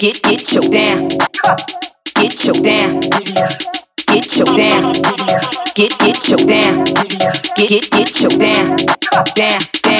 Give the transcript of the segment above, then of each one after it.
get get get choked down. Get choked down. Get choked down. Get get choked down. Get get get choked down. Down. down.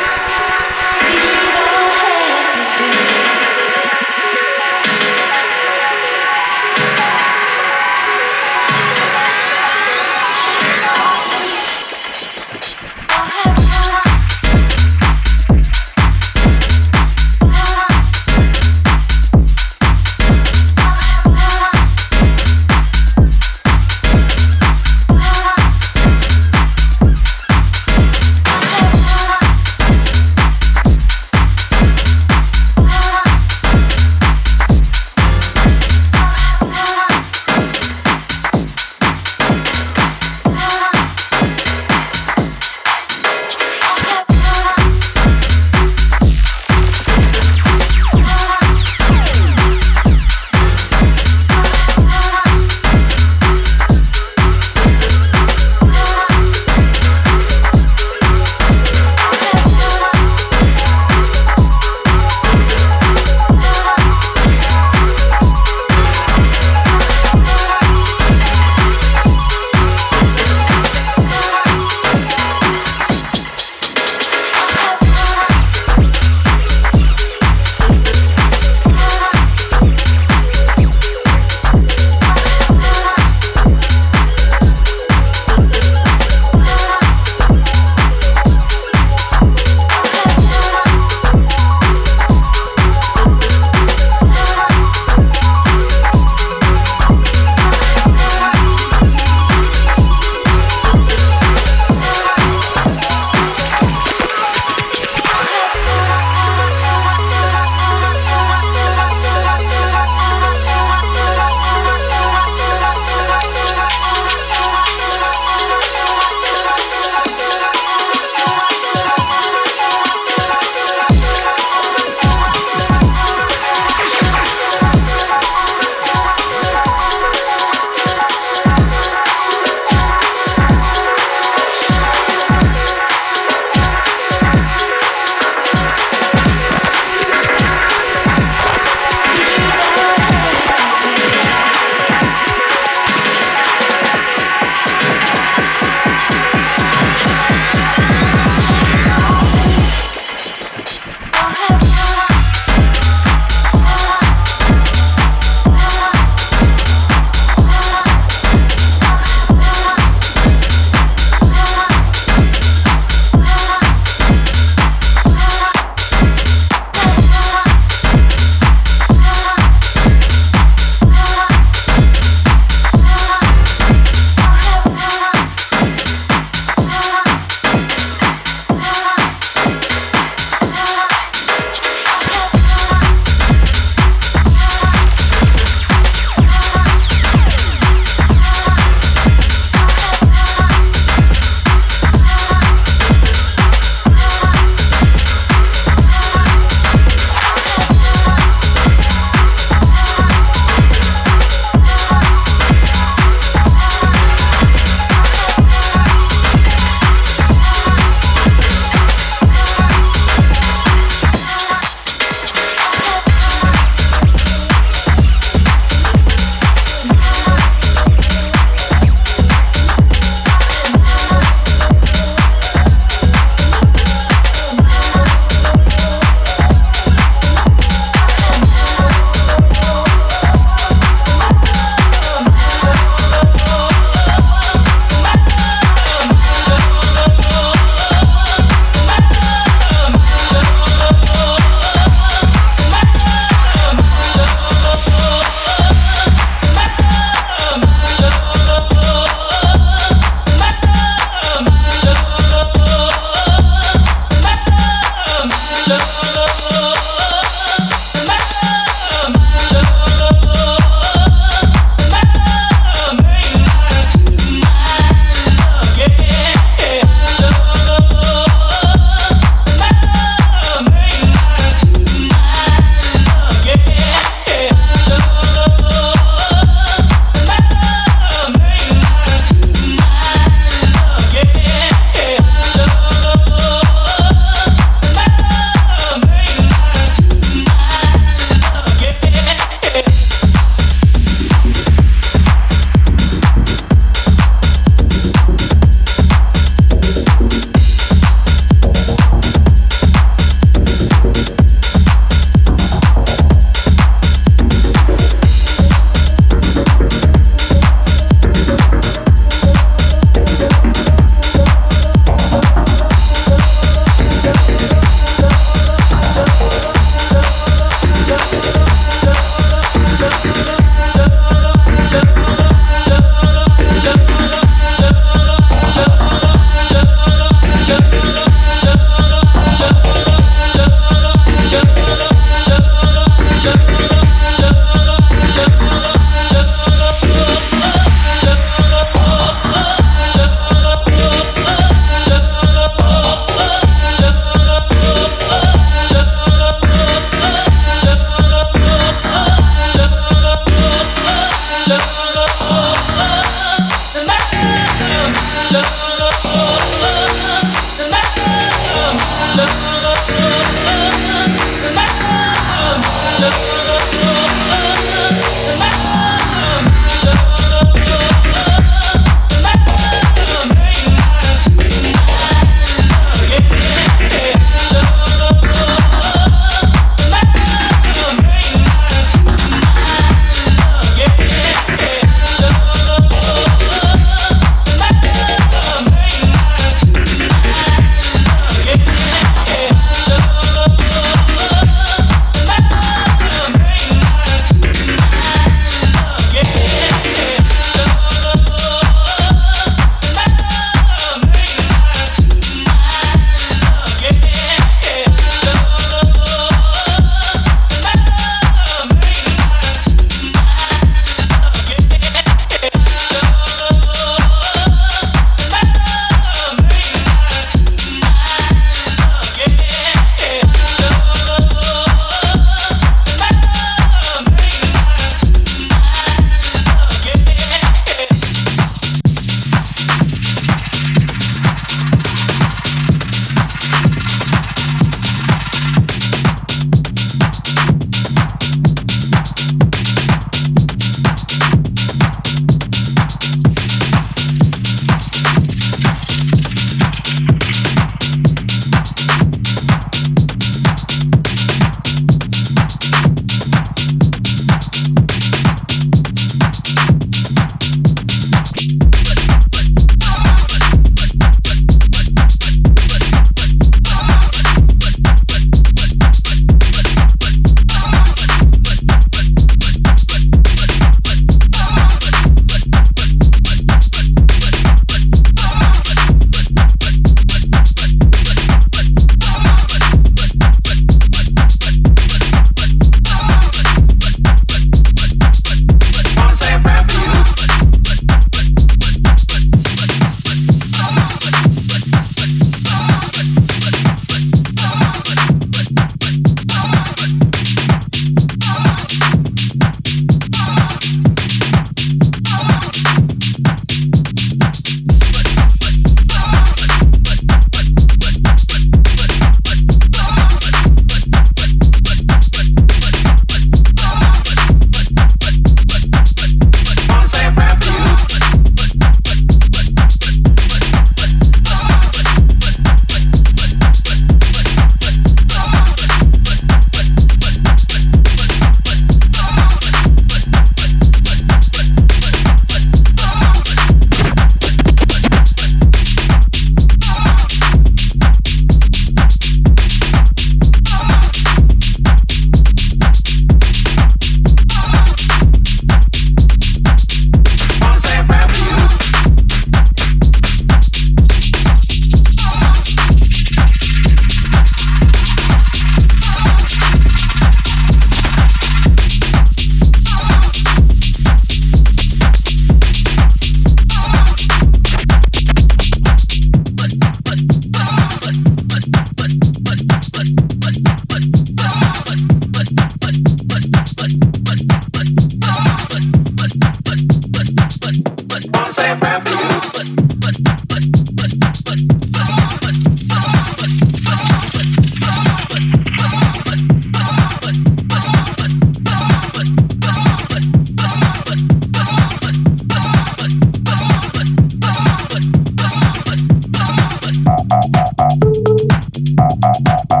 Ba ba ba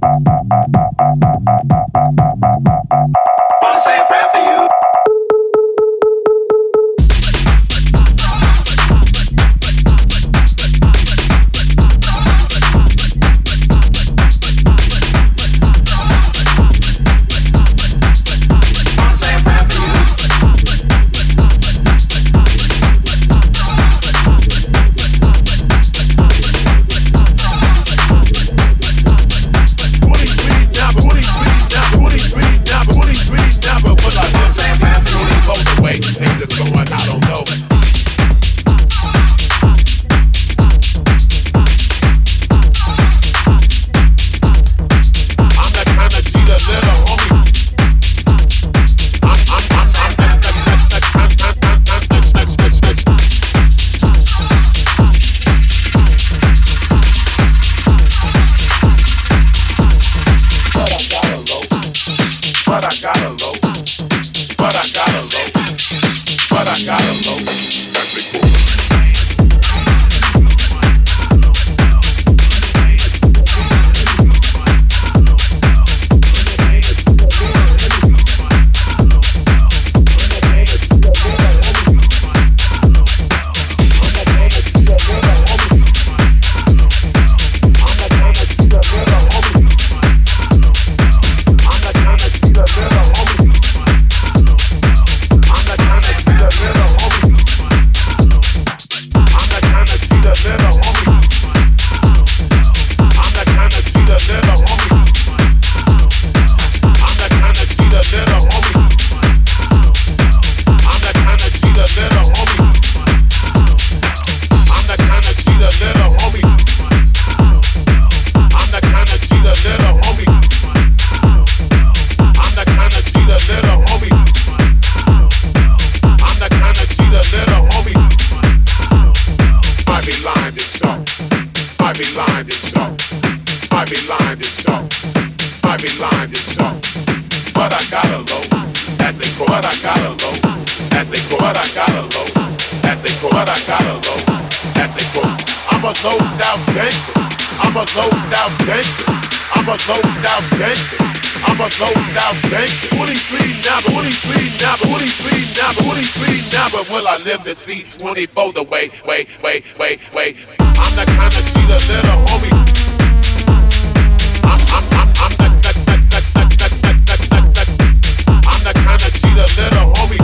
ba ba ba low down gangster. I'm a low down gangster. 23 now, but 23 now, but 23 now, but 23 now, but will I live to see 24 the way, wait, wait, wait, wait. I'm the kind of see the little homie. I'm, I'm, I'm, I'm the, the, the, the, the, the, the, the, the, I'm the kind of see the little homie. I'm,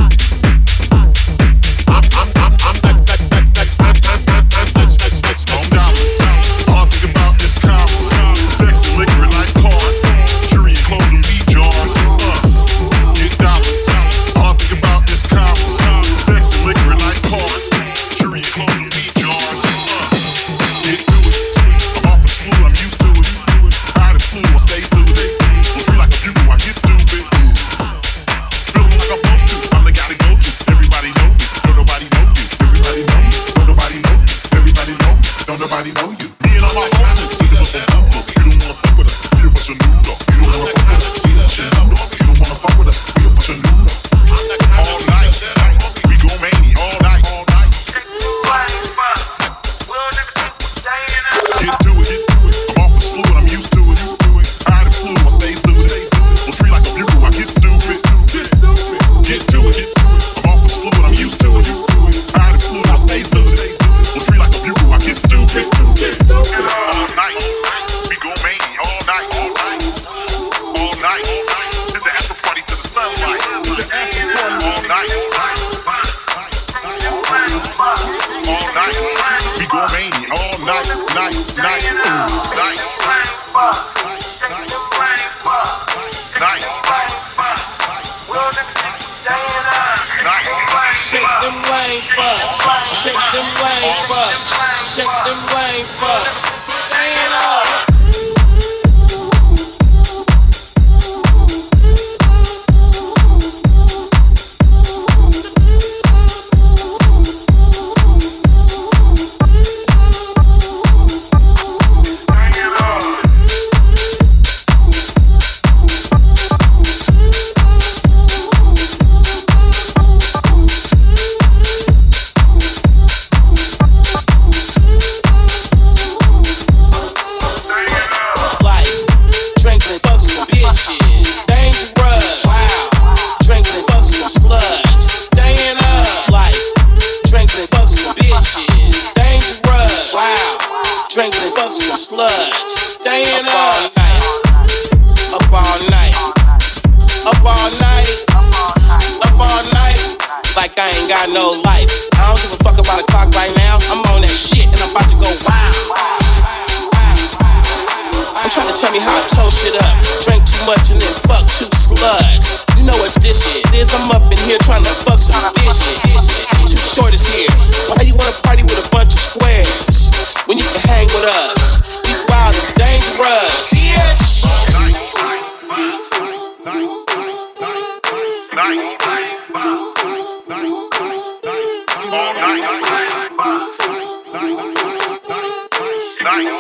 tell me how I toast shit up. Drink too much and then fuck two sluts. You know what this shit is? I'm up in here trying to fuck some bitches. Too short is here. Why you wanna party with a bunch of squares when you can hang with us? We wild and dangerous. Yeah.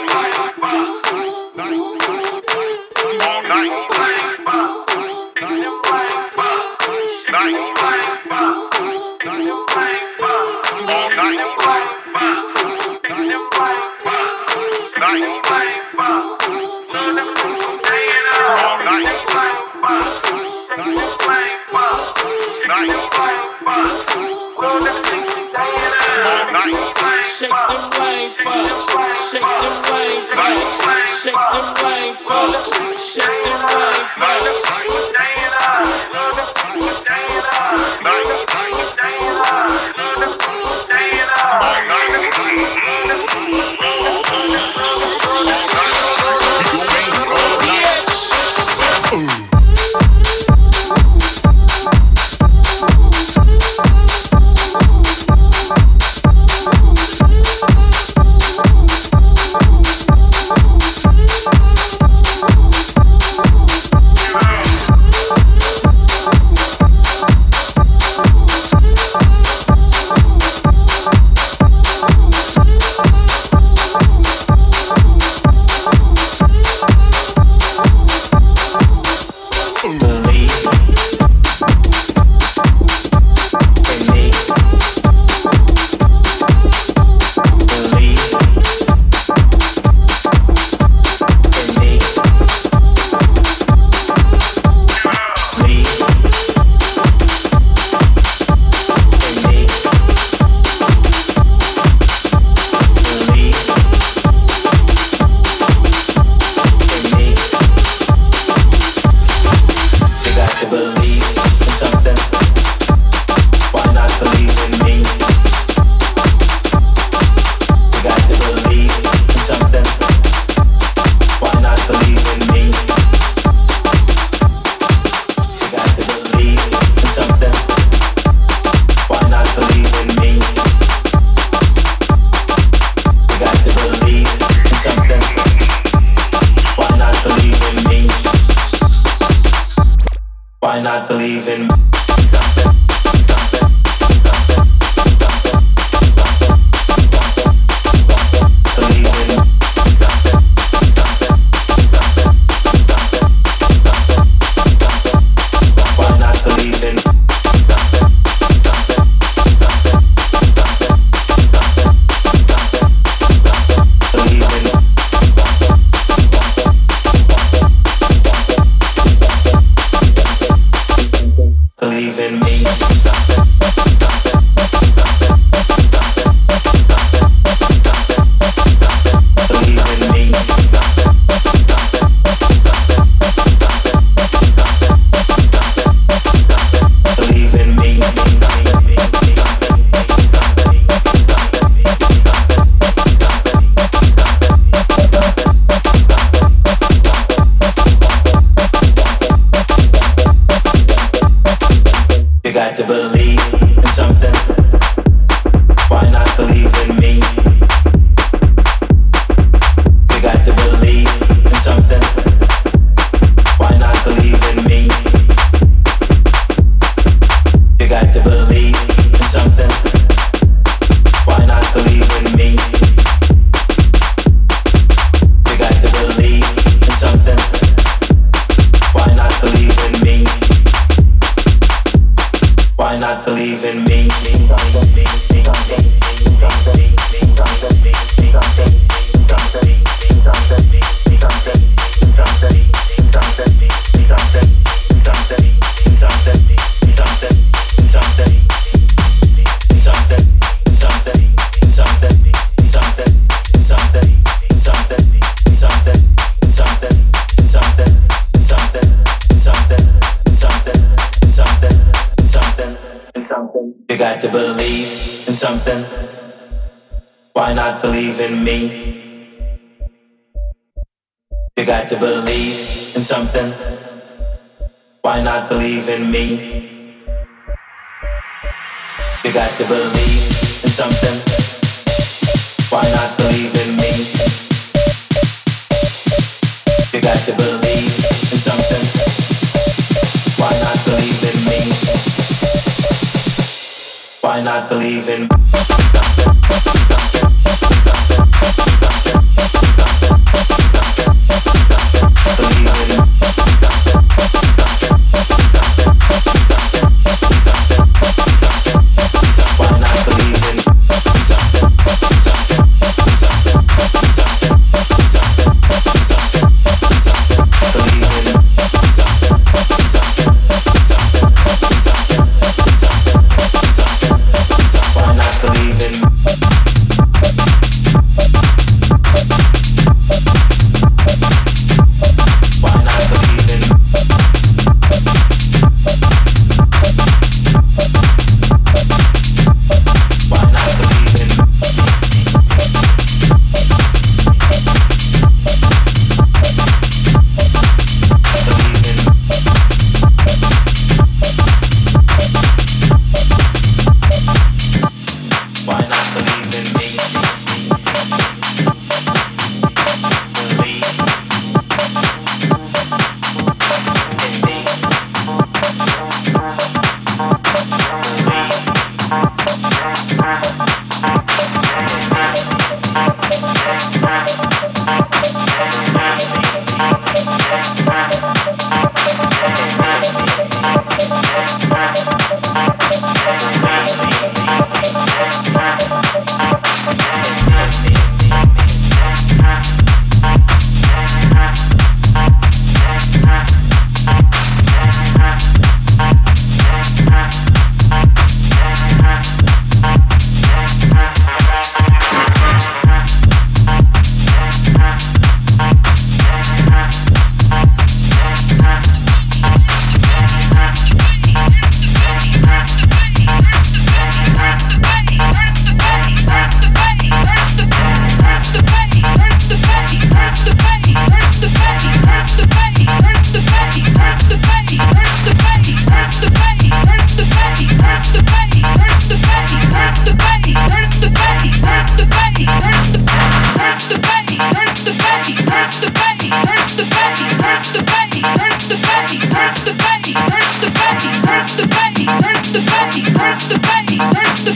Night. Shake them right.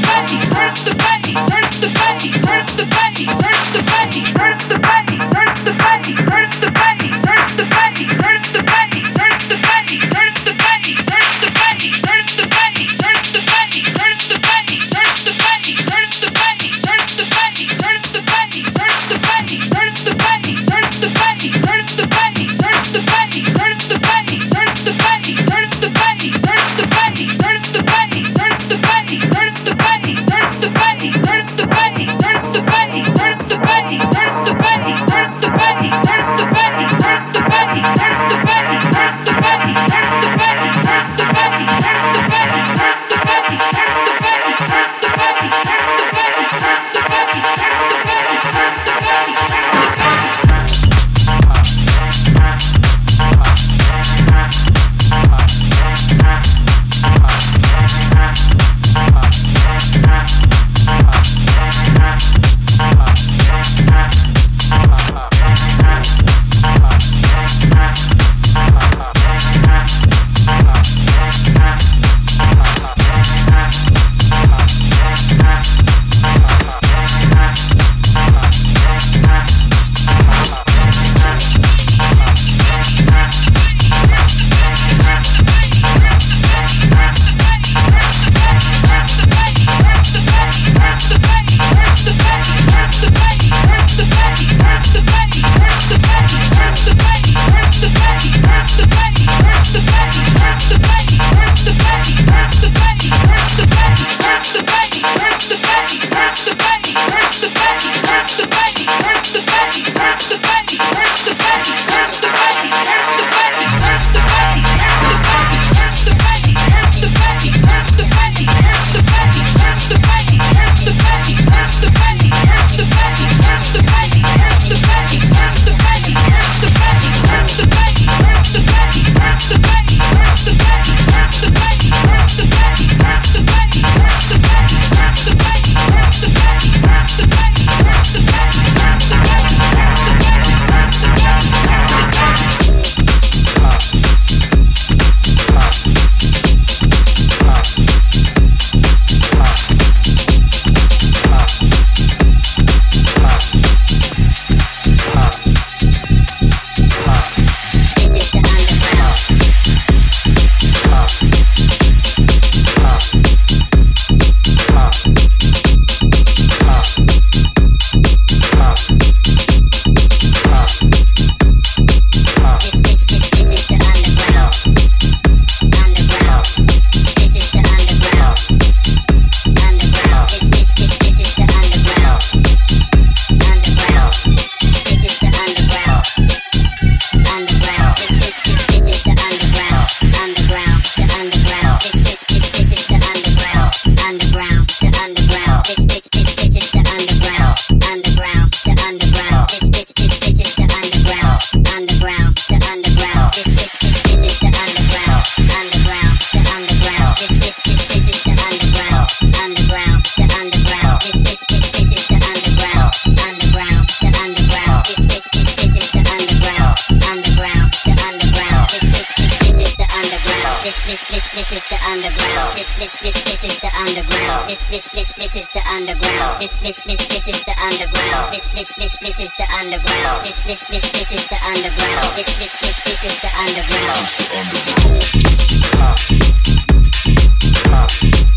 sweaty. underground. This this this this is the underground. This this this this is the underground. This this this this is the underground. This this this this is the underground. This this this this is the underground. This is the underground.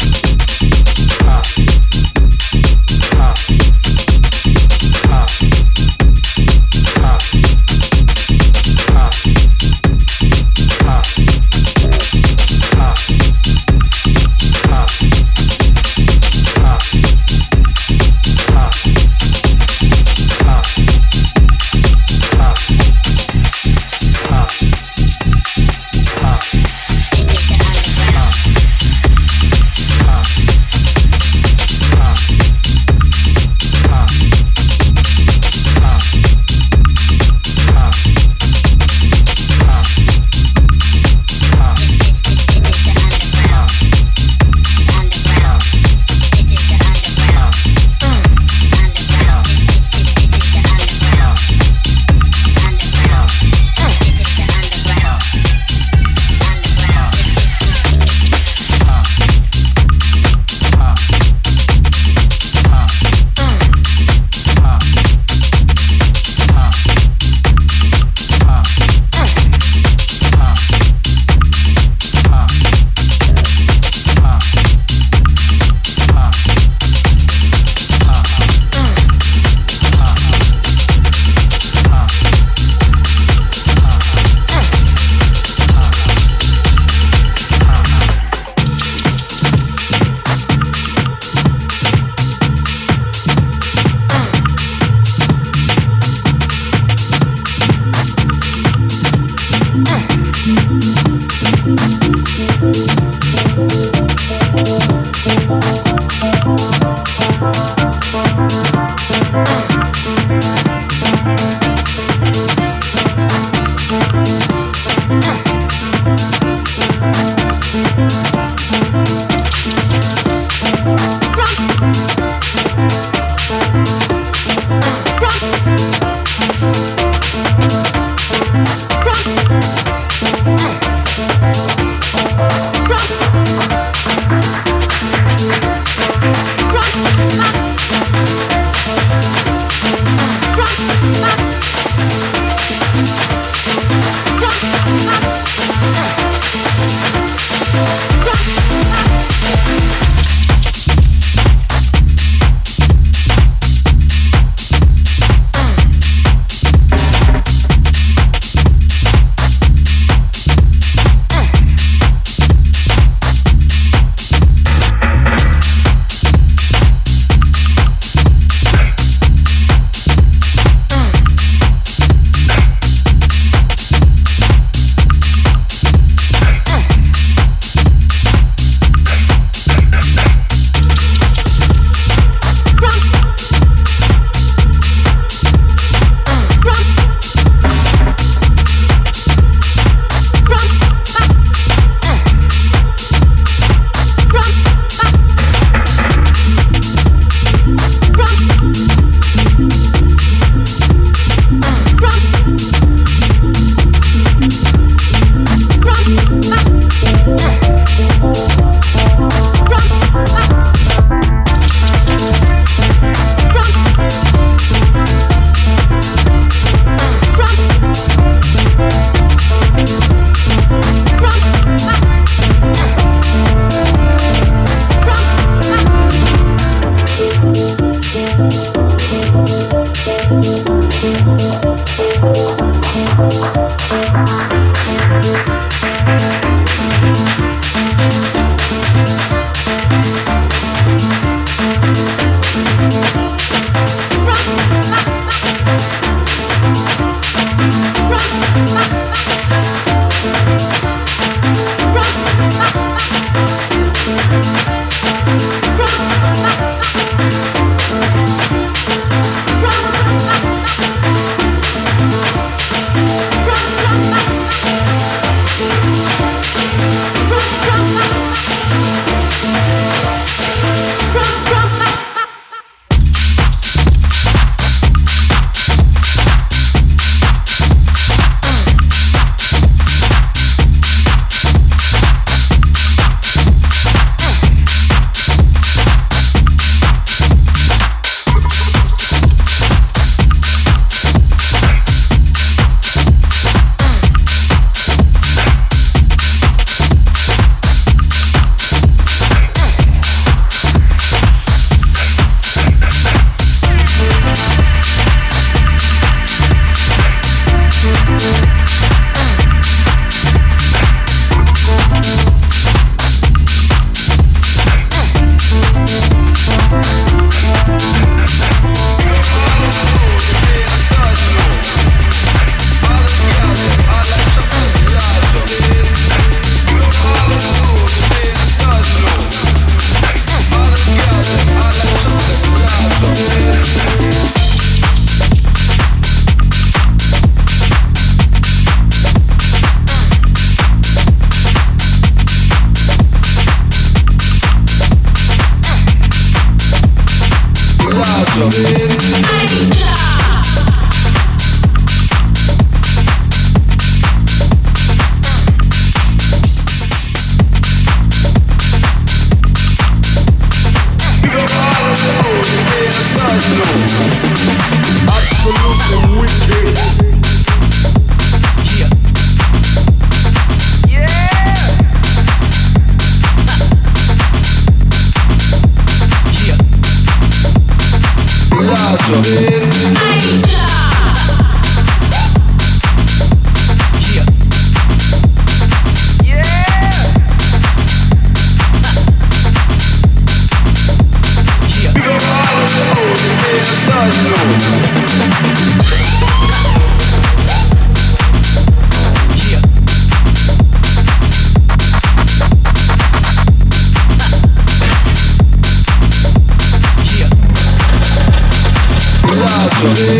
Love.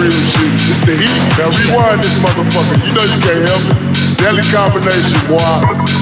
real shit. It's the heat. Now rewind this motherfucker. You know you can't help it. Deadly combination, boy.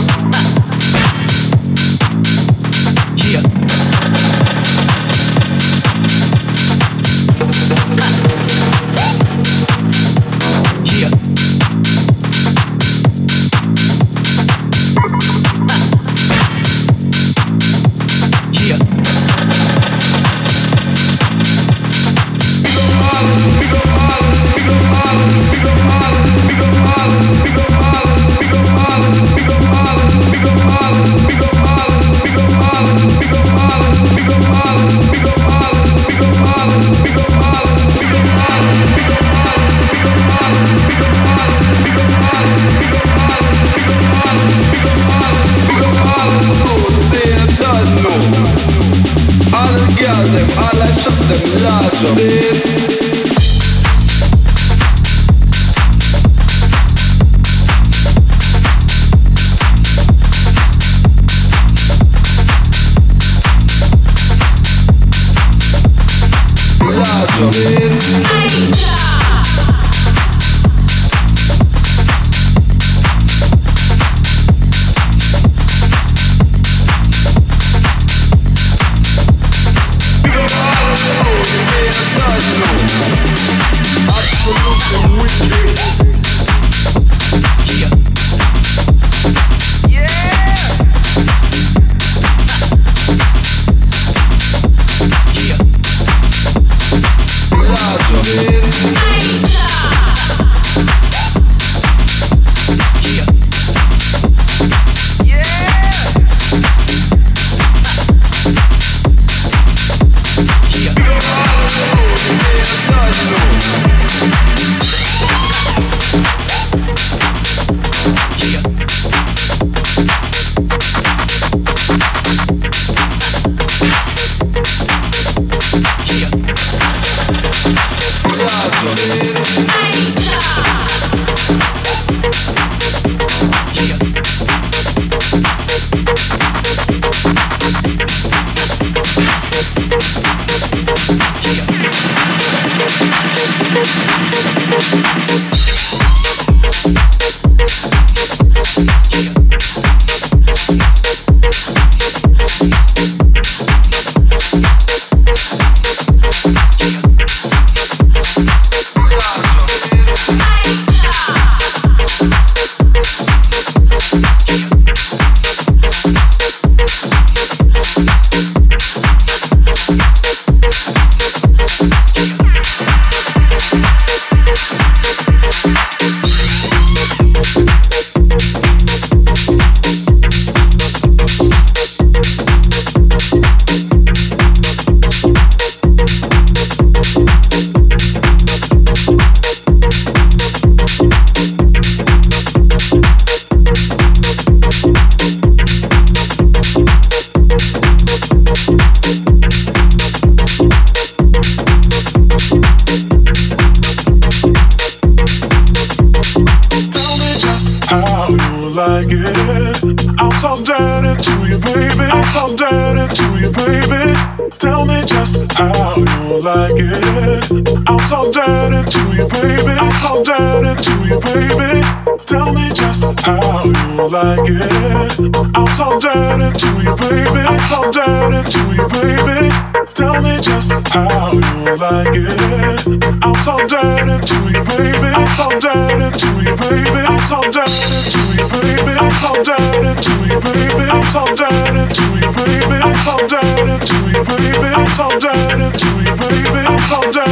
like it. I'm so indebted to you, baby. I'm so indebted to you, baby. Tell me just how you like it. I'm so indebted to you, baby. I'm so indebted to you, baby. Tell me just how you like it. I'm so indebted to you, baby. I'm so indebted to you, baby. I'm so indebted to you, baby. I'm so indebted to you, baby. I'm so indebted to you, baby. I'm so indebted to you, baby. I'm so indebted to you. I'm so down.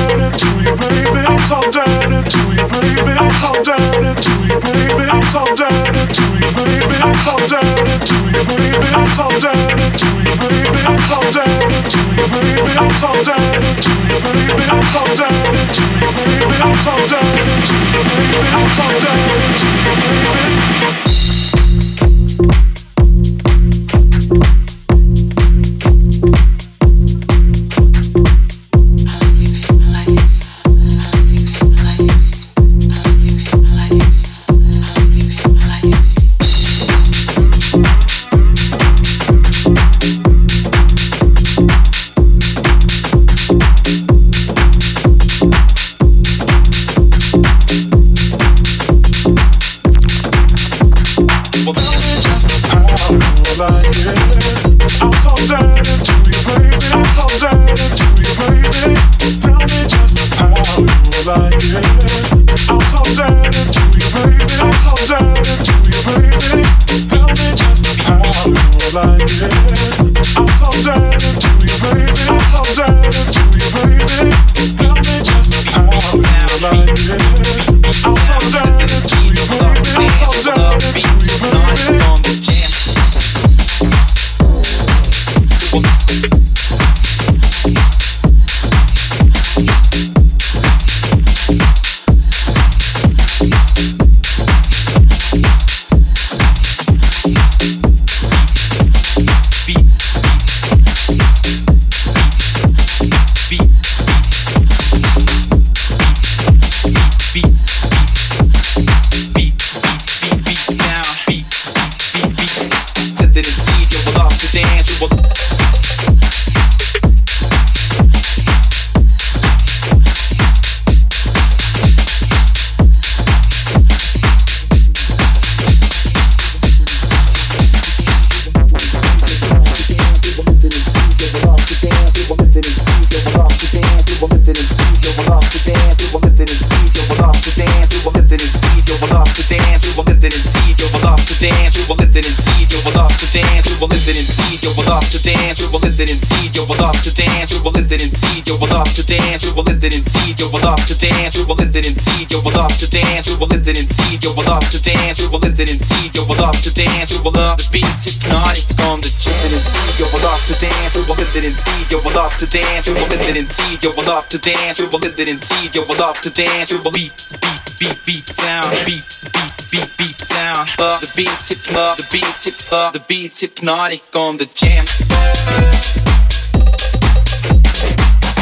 you will love to dance, you will let it indeed, you will love to dance, you will let it indeed, you will love to dance, you will let it indeed, you will love to dance, you will love the beats, hypnotic on the chicken and feed, you will love to dance, you will let it indeed, you will love to dance, you will let it indeed, you will love to dance, you will let it indeed, you will love to dance, you will beat, beat, beat, beat down, beat, beat, beat, beat down, love the beats, hip, love the beats, hip, love the beats, hypnotic on the jam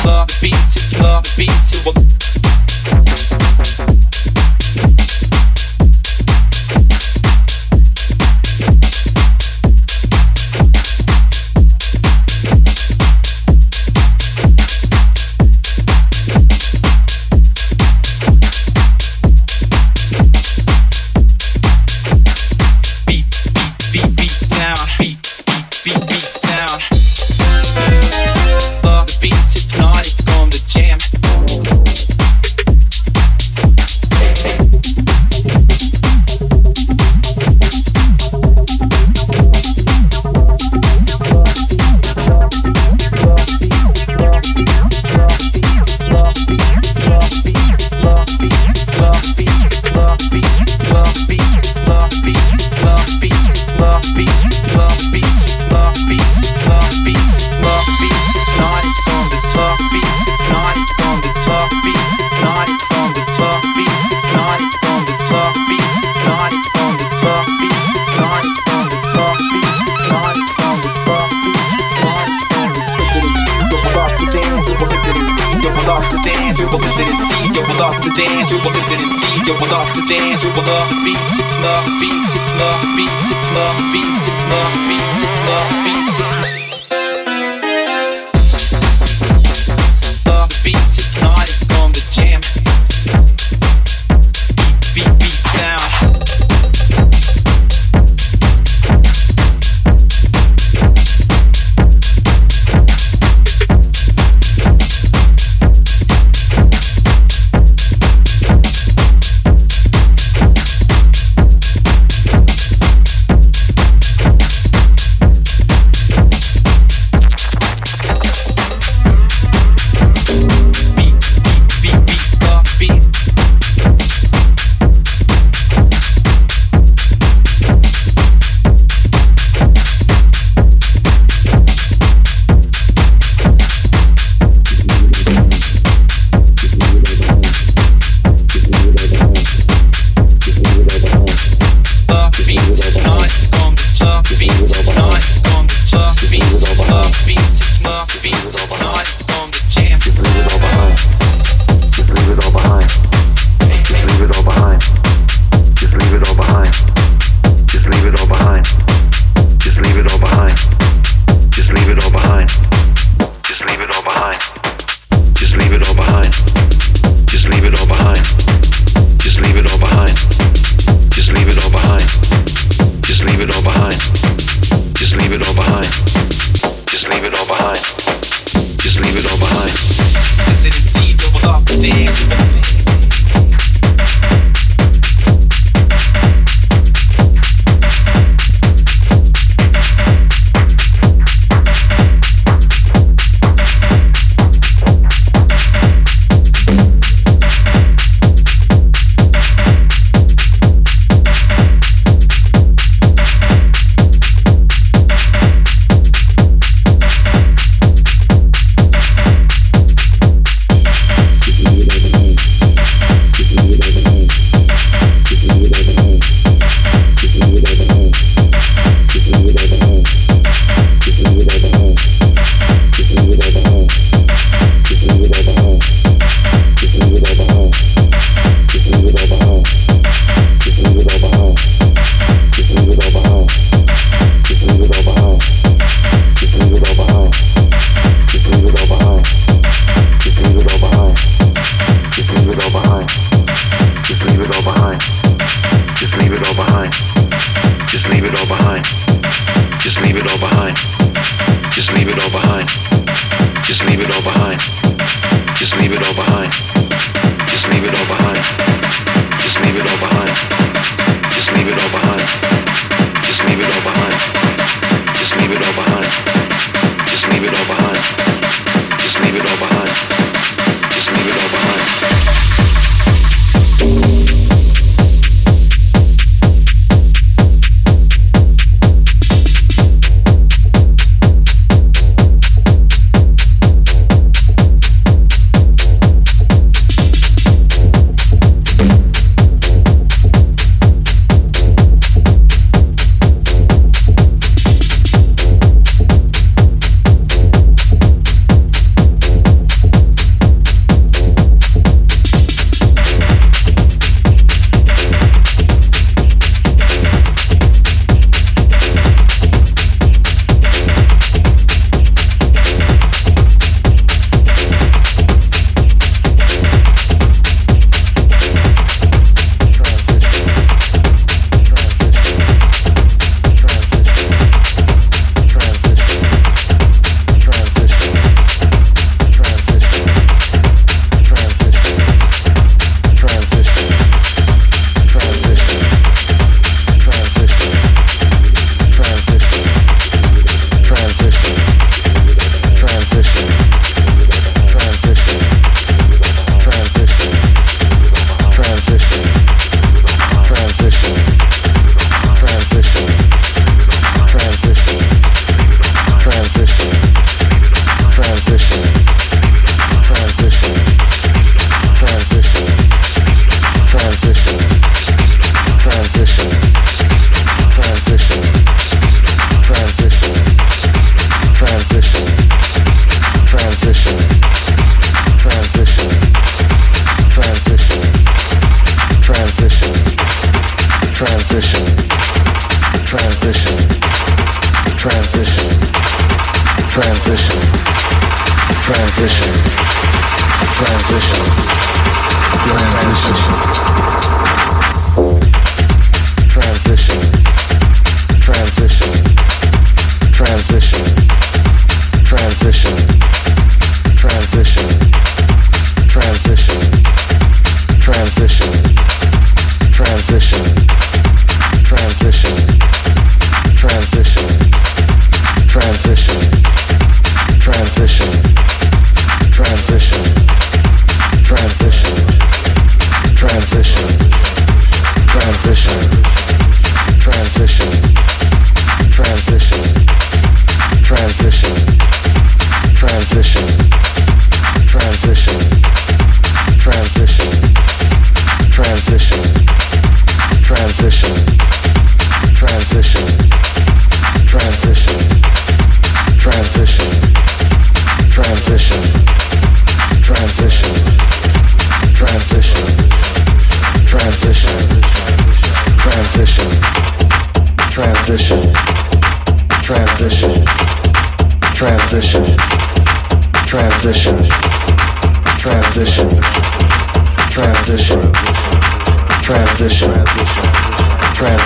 particular, be particular, be particular. to dance, who will listen and see, you will love to dance, who will love the beat, love beat, love beat, love beat, love beat, love beat, love beat.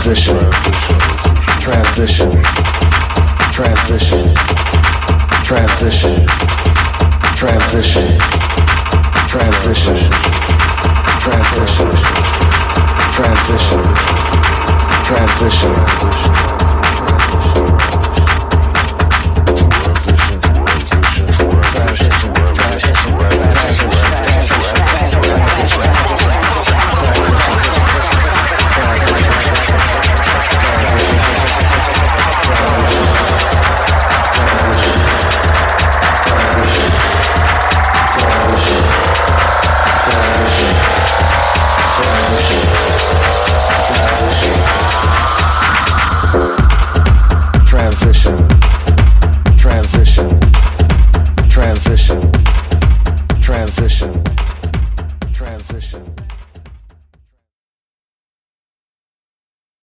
Transition